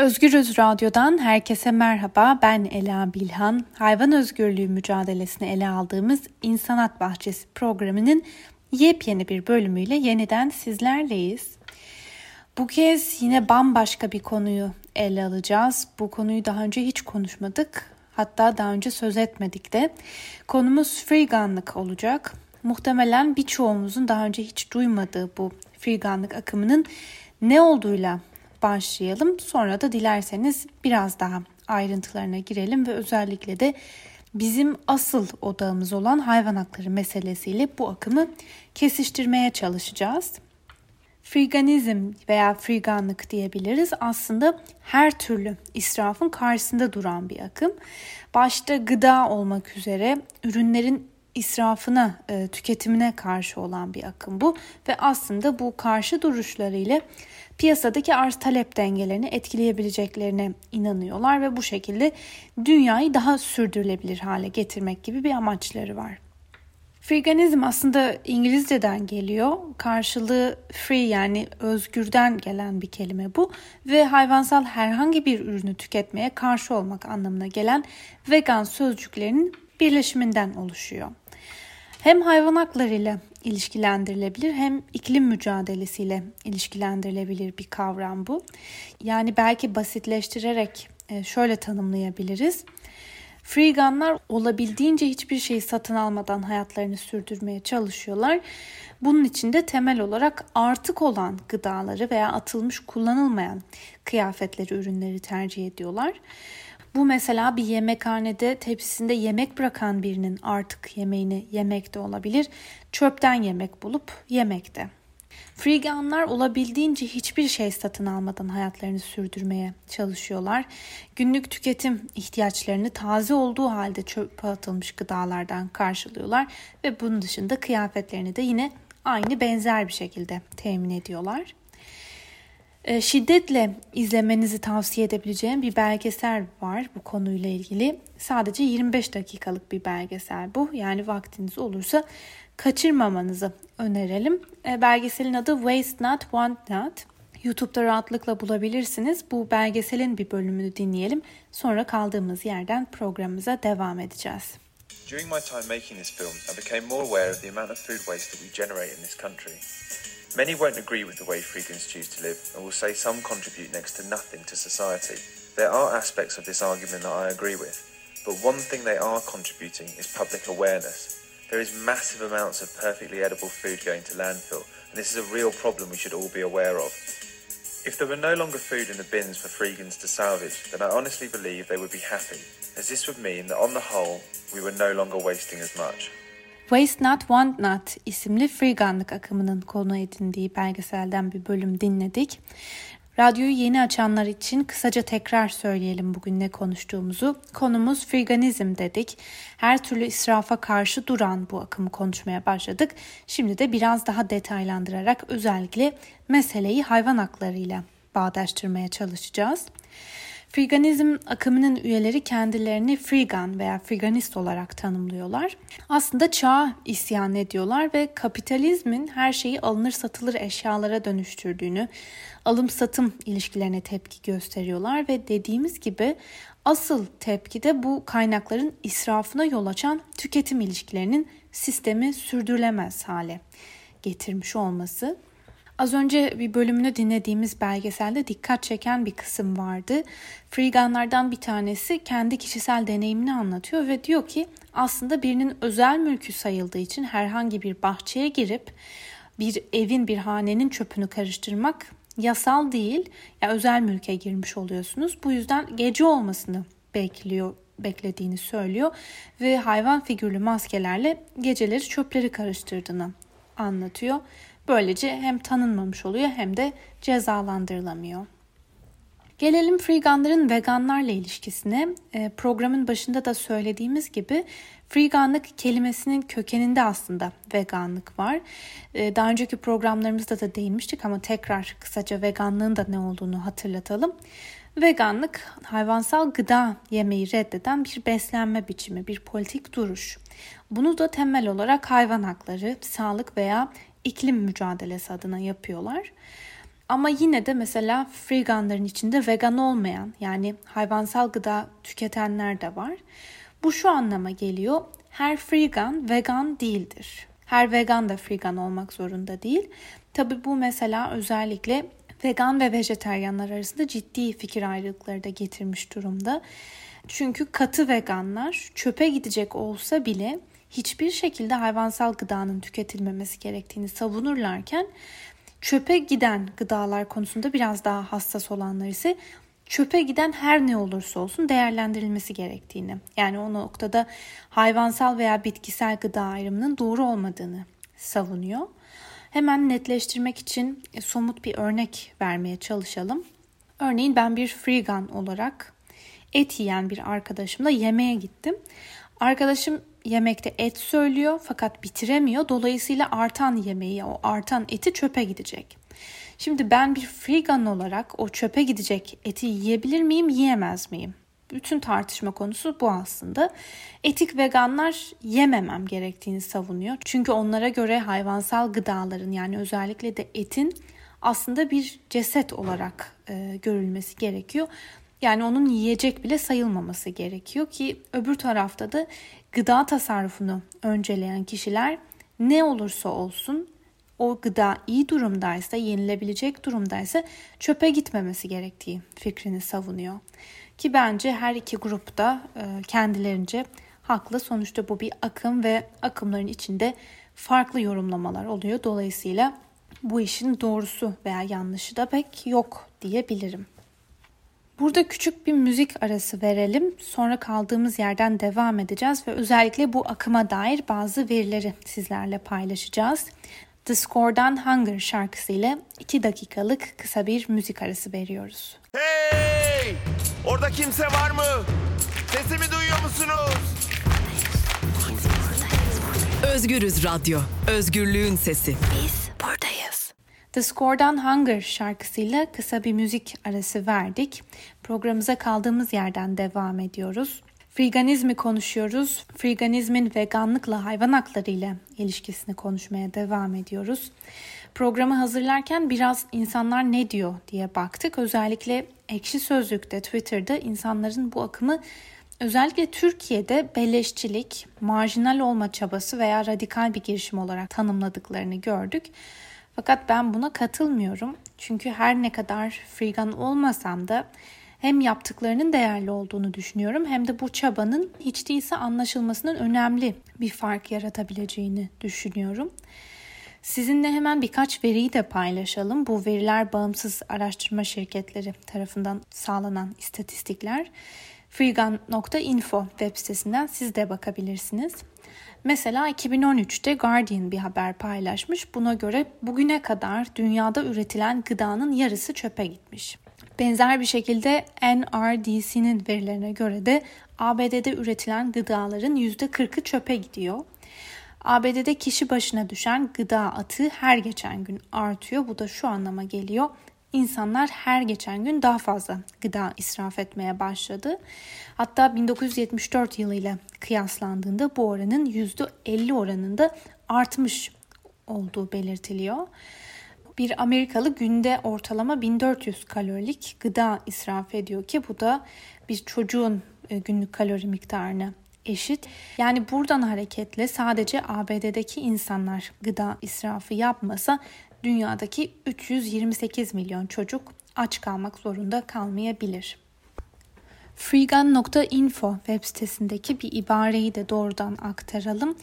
Özgürüz Radyo'dan herkese merhaba. Ben Ela Bilhan. Hayvan özgürlüğü mücadelesini ele aldığımız İnsanat Bahçesi programının yepyeni bir bölümüyle yeniden sizlerleyiz. Bu kez yine bambaşka bir konuyu ele alacağız. Bu konuyu daha önce hiç konuşmadık. Hatta daha önce söz etmedik de. Konumuz freeganlık olacak. Muhtemelen birçoğumuzun daha önce hiç duymadığı bu freeganlık akımının ne olduğuyla başlayalım. Sonra da dilerseniz biraz daha ayrıntılarına girelim ve özellikle de bizim asıl odağımız olan hayvan hakları meselesiyle bu akımı kesiştirmeye çalışacağız. Freeganizm veya freeganlık diyebiliriz. Aslında her türlü israfın karşısında duran bir akım. Başta gıda olmak üzere ürünlerin israfına, e, tüketimine karşı olan bir akım bu ve aslında bu karşı duruşlarıyla piyasadaki arz talep dengelerini etkileyebileceklerine inanıyorlar ve bu şekilde dünyayı daha sürdürülebilir hale getirmek gibi bir amaçları var. Freeganizm aslında İngilizceden geliyor. Karşılığı free yani özgürden gelen bir kelime bu ve hayvansal herhangi bir ürünü tüketmeye karşı olmak anlamına gelen vegan sözcüklerinin birleşiminden oluşuyor. Hem hayvan haklarıyla ilişkilendirilebilir hem iklim mücadelesiyle ilişkilendirilebilir bir kavram bu. Yani belki basitleştirerek e, şöyle tanımlayabiliriz. Freeganlar olabildiğince hiçbir şeyi satın almadan hayatlarını sürdürmeye çalışıyorlar. Bunun için de temel olarak artık olan gıdaları veya atılmış kullanılmayan kıyafetleri, ürünleri tercih ediyorlar. Bu mesela bir yemekhanede tepsisinde yemek bırakan birinin artık yemeğini yemek de olabilir. Çöpten yemek bulup yemekte. Freeganlar olabildiğince hiçbir şey satın almadan hayatlarını sürdürmeye çalışıyorlar. Günlük tüketim ihtiyaçlarını taze olduğu halde çöpe atılmış gıdalardan karşılıyorlar ve bunun dışında kıyafetlerini de yine aynı benzer bir şekilde temin ediyorlar. Ee, şiddetle izlemenizi tavsiye edebileceğim bir belgesel var bu konuyla ilgili. Sadece 25 dakikalık bir belgesel bu. Yani vaktiniz olursa kaçırmamanızı önerelim. Ee, belgeselin adı Waste Not, Want Not. YouTube'da rahatlıkla bulabilirsiniz. Bu belgeselin bir bölümünü dinleyelim. Sonra kaldığımız yerden programımıza devam edeceğiz. During my time making this film, I became more aware of the amount of food waste that we generate in this country. Many won't agree with the way freegans choose to live and will say some contribute next to nothing to society. There are aspects of this argument that I agree with, but one thing they are contributing is public awareness. There is massive amounts of perfectly edible food going to landfill, and this is a real problem we should all be aware of. If there were no longer food in the bins for freegans to salvage, then I honestly believe they would be happy, as this would mean that on the whole, we were no longer wasting as much. Waste Not Want Not isimli freeganlık akımının konu edindiği belgeselden bir bölüm dinledik. Radyoyu yeni açanlar için kısaca tekrar söyleyelim bugün ne konuştuğumuzu. Konumuz freeganizm dedik. Her türlü israfa karşı duran bu akımı konuşmaya başladık. Şimdi de biraz daha detaylandırarak özellikle meseleyi hayvan haklarıyla bağdaştırmaya çalışacağız. Freeganizm akımının üyeleri kendilerini freegan veya freeganist olarak tanımlıyorlar. Aslında çağa isyan ediyorlar ve kapitalizmin her şeyi alınır satılır eşyalara dönüştürdüğünü, alım satım ilişkilerine tepki gösteriyorlar ve dediğimiz gibi asıl tepki de bu kaynakların israfına yol açan tüketim ilişkilerinin sistemi sürdürülemez hale getirmiş olması. Az önce bir bölümünü dinlediğimiz belgeselde dikkat çeken bir kısım vardı. Freeganlardan bir tanesi kendi kişisel deneyimini anlatıyor ve diyor ki aslında birinin özel mülkü sayıldığı için herhangi bir bahçeye girip bir evin bir hanenin çöpünü karıştırmak yasal değil. Ya yani özel mülke girmiş oluyorsunuz. Bu yüzden gece olmasını bekliyor beklediğini söylüyor ve hayvan figürlü maskelerle geceleri çöpleri karıştırdığını anlatıyor. Böylece hem tanınmamış oluyor hem de cezalandırılamıyor. Gelelim freeganların veganlarla ilişkisine. E, programın başında da söylediğimiz gibi freeganlık kelimesinin kökeninde aslında veganlık var. E, daha önceki programlarımızda da değinmiştik ama tekrar kısaca veganlığın da ne olduğunu hatırlatalım. Veganlık hayvansal gıda yemeği reddeden bir beslenme biçimi, bir politik duruş. Bunu da temel olarak hayvan hakları, sağlık veya iklim mücadelesi adına yapıyorlar. Ama yine de mesela freeganların içinde vegan olmayan yani hayvansal gıda tüketenler de var. Bu şu anlama geliyor. Her freegan vegan değildir. Her vegan da freegan olmak zorunda değil. Tabi bu mesela özellikle vegan ve vejeteryanlar arasında ciddi fikir ayrılıkları da getirmiş durumda. Çünkü katı veganlar çöpe gidecek olsa bile hiçbir şekilde hayvansal gıdanın tüketilmemesi gerektiğini savunurlarken çöpe giden gıdalar konusunda biraz daha hassas olanlar ise çöpe giden her ne olursa olsun değerlendirilmesi gerektiğini yani o noktada hayvansal veya bitkisel gıda ayrımının doğru olmadığını savunuyor. Hemen netleştirmek için e, somut bir örnek vermeye çalışalım. Örneğin ben bir freegan olarak et yiyen bir arkadaşımla yemeğe gittim. Arkadaşım yemekte et söylüyor fakat bitiremiyor. Dolayısıyla artan yemeği, o artan eti çöpe gidecek. Şimdi ben bir freegan olarak o çöpe gidecek eti yiyebilir miyim, yiyemez miyim? Bütün tartışma konusu bu aslında. Etik veganlar yememem gerektiğini savunuyor. Çünkü onlara göre hayvansal gıdaların yani özellikle de etin aslında bir ceset olarak e, görülmesi gerekiyor. Yani onun yiyecek bile sayılmaması gerekiyor ki öbür tarafta da gıda tasarrufunu önceleyen kişiler ne olursa olsun o gıda iyi durumdaysa, yenilebilecek durumdaysa çöpe gitmemesi gerektiği fikrini savunuyor. Ki bence her iki grupta e, kendilerince haklı. Sonuçta bu bir akım ve akımların içinde farklı yorumlamalar oluyor. Dolayısıyla bu işin doğrusu veya yanlışı da pek yok diyebilirim. Burada küçük bir müzik arası verelim. Sonra kaldığımız yerden devam edeceğiz ve özellikle bu akıma dair bazı verileri sizlerle paylaşacağız. The Score'dan Hunger şarkısıyla 2 dakikalık kısa bir müzik arası veriyoruz. Hey! Orada kimse var mı? Sesimi duyuyor musunuz? Özgürüz Radyo. Özgürlüğün sesi. Biz buradayız. The Score'dan Hunger şarkısıyla kısa bir müzik arası verdik. Programımıza kaldığımız yerden devam ediyoruz. Freeganizmi konuşuyoruz. Freeganizmin veganlıkla hayvan hakları ile ilişkisini konuşmaya devam ediyoruz. Programı hazırlarken biraz insanlar ne diyor diye baktık. Özellikle Ekşi Sözlük'te, Twitter'da insanların bu akımı özellikle Türkiye'de beleşçilik, marjinal olma çabası veya radikal bir girişim olarak tanımladıklarını gördük. Fakat ben buna katılmıyorum. Çünkü her ne kadar freegan olmasam da hem yaptıklarının değerli olduğunu düşünüyorum hem de bu çabanın hiç değilse anlaşılmasının önemli bir fark yaratabileceğini düşünüyorum. Sizinle hemen birkaç veriyi de paylaşalım. Bu veriler bağımsız araştırma şirketleri tarafından sağlanan istatistikler. Freegun.info web sitesinden siz de bakabilirsiniz. Mesela 2013'te Guardian bir haber paylaşmış. Buna göre bugüne kadar dünyada üretilen gıdanın yarısı çöpe gitmiş. Benzer bir şekilde NRDC'nin verilerine göre de ABD'de üretilen gıdaların %40'ı çöpe gidiyor. ABD'de kişi başına düşen gıda atığı her geçen gün artıyor. Bu da şu anlama geliyor. İnsanlar her geçen gün daha fazla gıda israf etmeye başladı. Hatta 1974 yılıyla kıyaslandığında bu oranın %50 oranında artmış olduğu belirtiliyor. Bir Amerikalı günde ortalama 1400 kalorilik gıda israf ediyor ki bu da bir çocuğun e, günlük kalori miktarına eşit. Yani buradan hareketle sadece ABD'deki insanlar gıda israfı yapmasa dünyadaki 328 milyon çocuk aç kalmak zorunda kalmayabilir. Freegun.info web sitesindeki bir ibareyi de doğrudan aktaralım.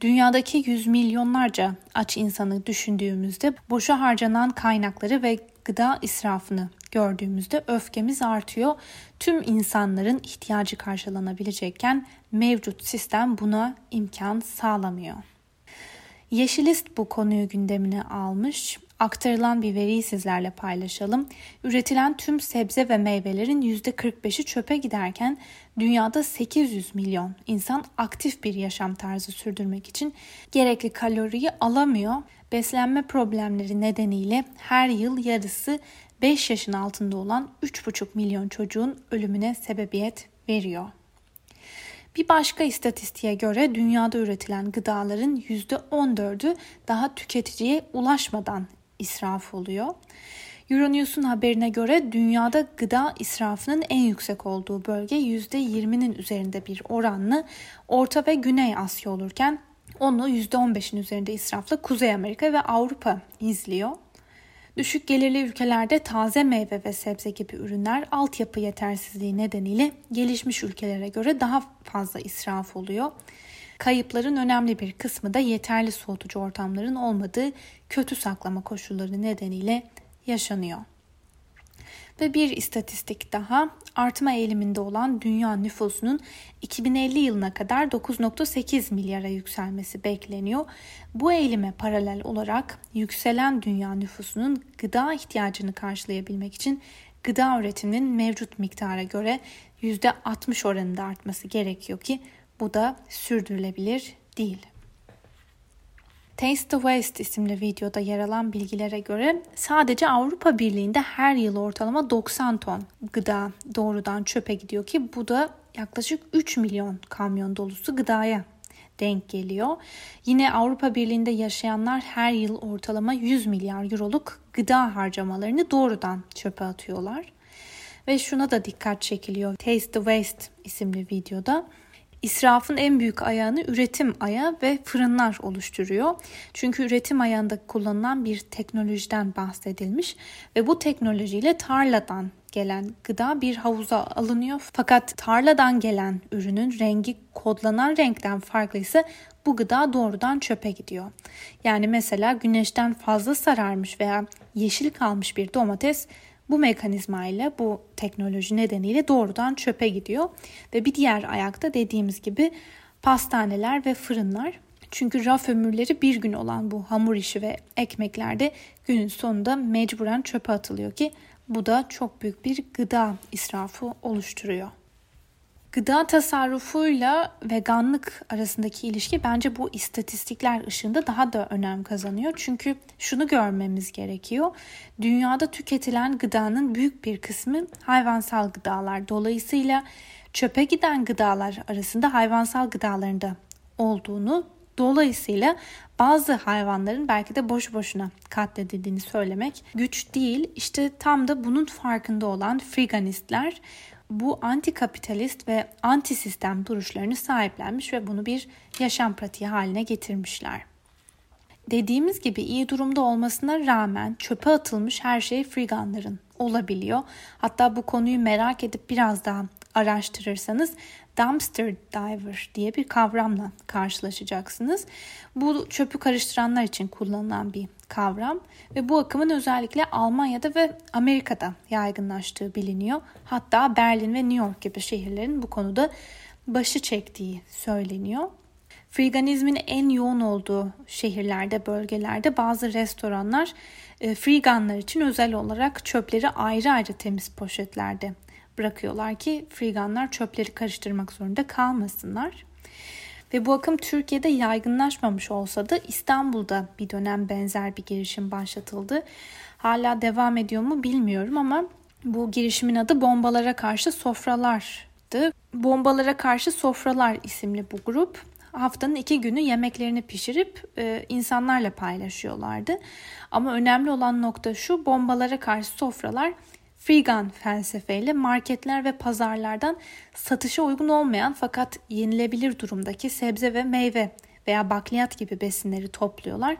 Dünyadaki yüz milyonlarca aç insanı düşündüğümüzde boşa harcanan kaynakları ve gıda israfını gördüğümüzde öfkemiz artıyor. Tüm insanların ihtiyacı karşılanabilecekken mevcut sistem buna imkan sağlamıyor. Yeşilist bu konuyu gündemine almış. Aktarılan bir veriyi sizlerle paylaşalım. Üretilen tüm sebze ve meyvelerin %45'i çöpe giderken dünyada 800 milyon insan aktif bir yaşam tarzı sürdürmek için gerekli kaloriyi alamıyor. Beslenme problemleri nedeniyle her yıl yarısı 5 yaşın altında olan 3,5 milyon çocuğun ölümüne sebebiyet veriyor. Bir başka istatistiğe göre dünyada üretilen gıdaların %14'ü daha tüketiciye ulaşmadan israf oluyor. Euronews'un haberine göre dünyada gıda israfının en yüksek olduğu bölge %20'nin üzerinde bir oranlı Orta ve Güney Asya olurken onu %15'in üzerinde israfla Kuzey Amerika ve Avrupa izliyor. Düşük gelirli ülkelerde taze meyve ve sebze gibi ürünler altyapı yetersizliği nedeniyle gelişmiş ülkelere göre daha fazla israf oluyor. Kayıpların önemli bir kısmı da yeterli soğutucu ortamların olmadığı kötü saklama koşulları nedeniyle yaşanıyor. Ve bir istatistik daha artma eğiliminde olan dünya nüfusunun 2050 yılına kadar 9.8 milyara yükselmesi bekleniyor. Bu eğilime paralel olarak yükselen dünya nüfusunun gıda ihtiyacını karşılayabilmek için gıda üretiminin mevcut miktara göre %60 oranında artması gerekiyor ki bu da sürdürülebilir değil. Taste the Waste isimli videoda yer alan bilgilere göre sadece Avrupa Birliği'nde her yıl ortalama 90 ton gıda doğrudan çöpe gidiyor ki bu da yaklaşık 3 milyon kamyon dolusu gıdaya denk geliyor. Yine Avrupa Birliği'nde yaşayanlar her yıl ortalama 100 milyar euroluk gıda harcamalarını doğrudan çöpe atıyorlar. Ve şuna da dikkat çekiliyor Taste the Waste isimli videoda. İsrafın en büyük ayağını üretim ayağı ve fırınlar oluşturuyor. Çünkü üretim ayağında kullanılan bir teknolojiden bahsedilmiş ve bu teknolojiyle tarladan gelen gıda bir havuza alınıyor. Fakat tarladan gelen ürünün rengi kodlanan renkten farklıysa bu gıda doğrudan çöpe gidiyor. Yani mesela güneşten fazla sararmış veya yeşil kalmış bir domates bu mekanizma ile bu teknoloji nedeniyle doğrudan çöpe gidiyor ve bir diğer ayakta dediğimiz gibi pastaneler ve fırınlar. Çünkü raf ömürleri bir gün olan bu hamur işi ve ekmeklerde günün sonunda mecburen çöpe atılıyor ki bu da çok büyük bir gıda israfı oluşturuyor. Gıda tasarrufuyla veganlık arasındaki ilişki bence bu istatistikler ışığında daha da önem kazanıyor. Çünkü şunu görmemiz gerekiyor. Dünyada tüketilen gıdanın büyük bir kısmı hayvansal gıdalar. Dolayısıyla çöpe giden gıdalar arasında hayvansal gıdalarında olduğunu Dolayısıyla bazı hayvanların belki de boş boşuna katledildiğini söylemek güç değil. İşte tam da bunun farkında olan freeganistler bu antikapitalist ve anti sistem duruşlarını sahiplenmiş ve bunu bir yaşam pratiği haline getirmişler. Dediğimiz gibi iyi durumda olmasına rağmen çöpe atılmış her şey freeganların olabiliyor. Hatta bu konuyu merak edip biraz daha araştırırsanız dumpster diver diye bir kavramla karşılaşacaksınız. Bu çöpü karıştıranlar için kullanılan bir kavram ve bu akımın özellikle Almanya'da ve Amerika'da yaygınlaştığı biliniyor. Hatta Berlin ve New York gibi şehirlerin bu konuda başı çektiği söyleniyor. Freeganizmin en yoğun olduğu şehirlerde, bölgelerde bazı restoranlar e, freeganlar için özel olarak çöpleri ayrı ayrı temiz poşetlerde bırakıyorlar ki freeganlar çöpleri karıştırmak zorunda kalmasınlar. Ve bu akım Türkiye'de yaygınlaşmamış olsa da İstanbul'da bir dönem benzer bir girişim başlatıldı. Hala devam ediyor mu bilmiyorum ama bu girişimin adı Bombalara Karşı Sofralar'dı. Bombalara Karşı Sofralar isimli bu grup haftanın iki günü yemeklerini pişirip e, insanlarla paylaşıyorlardı. Ama önemli olan nokta şu bombalara karşı sofralar Freegan felsefeyle marketler ve pazarlardan satışa uygun olmayan fakat yenilebilir durumdaki sebze ve meyve veya bakliyat gibi besinleri topluyorlar.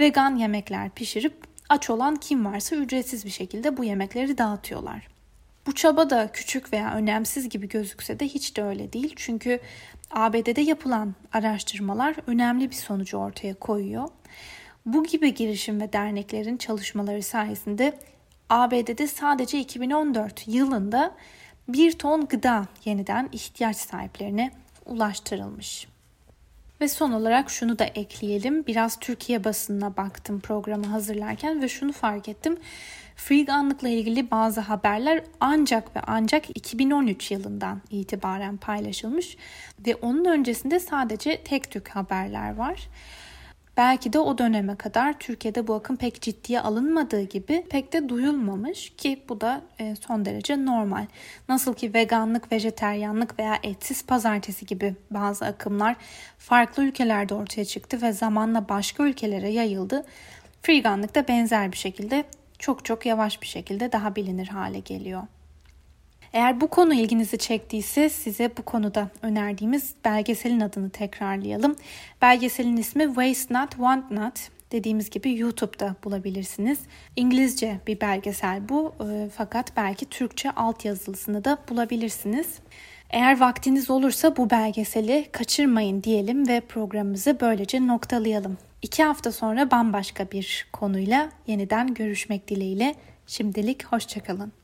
Vegan yemekler pişirip aç olan kim varsa ücretsiz bir şekilde bu yemekleri dağıtıyorlar. Bu çaba da küçük veya önemsiz gibi gözükse de hiç de öyle değil. Çünkü ABD'de yapılan araştırmalar önemli bir sonucu ortaya koyuyor. Bu gibi girişim ve derneklerin çalışmaları sayesinde ABD'de sadece 2014 yılında bir ton gıda yeniden ihtiyaç sahiplerine ulaştırılmış. Ve son olarak şunu da ekleyelim. Biraz Türkiye basınına baktım programı hazırlarken ve şunu fark ettim. Freeganlıkla ilgili bazı haberler ancak ve ancak 2013 yılından itibaren paylaşılmış ve onun öncesinde sadece tek tük haberler var. Belki de o döneme kadar Türkiye'de bu akım pek ciddiye alınmadığı gibi pek de duyulmamış ki bu da e, son derece normal. Nasıl ki veganlık, vejeteryanlık veya etsiz pazartesi gibi bazı akımlar farklı ülkelerde ortaya çıktı ve zamanla başka ülkelere yayıldı. Freeganlık da benzer bir şekilde çok çok yavaş bir şekilde daha bilinir hale geliyor. Eğer bu konu ilginizi çektiyse size bu konuda önerdiğimiz belgeselin adını tekrarlayalım. Belgeselin ismi Waste Not, Want Not. Dediğimiz gibi YouTube'da bulabilirsiniz. İngilizce bir belgesel bu e, fakat belki Türkçe altyazılısını da bulabilirsiniz. Eğer vaktiniz olursa bu belgeseli kaçırmayın diyelim ve programımızı böylece noktalayalım. İki hafta sonra bambaşka bir konuyla yeniden görüşmek dileğiyle. Şimdilik hoşçakalın.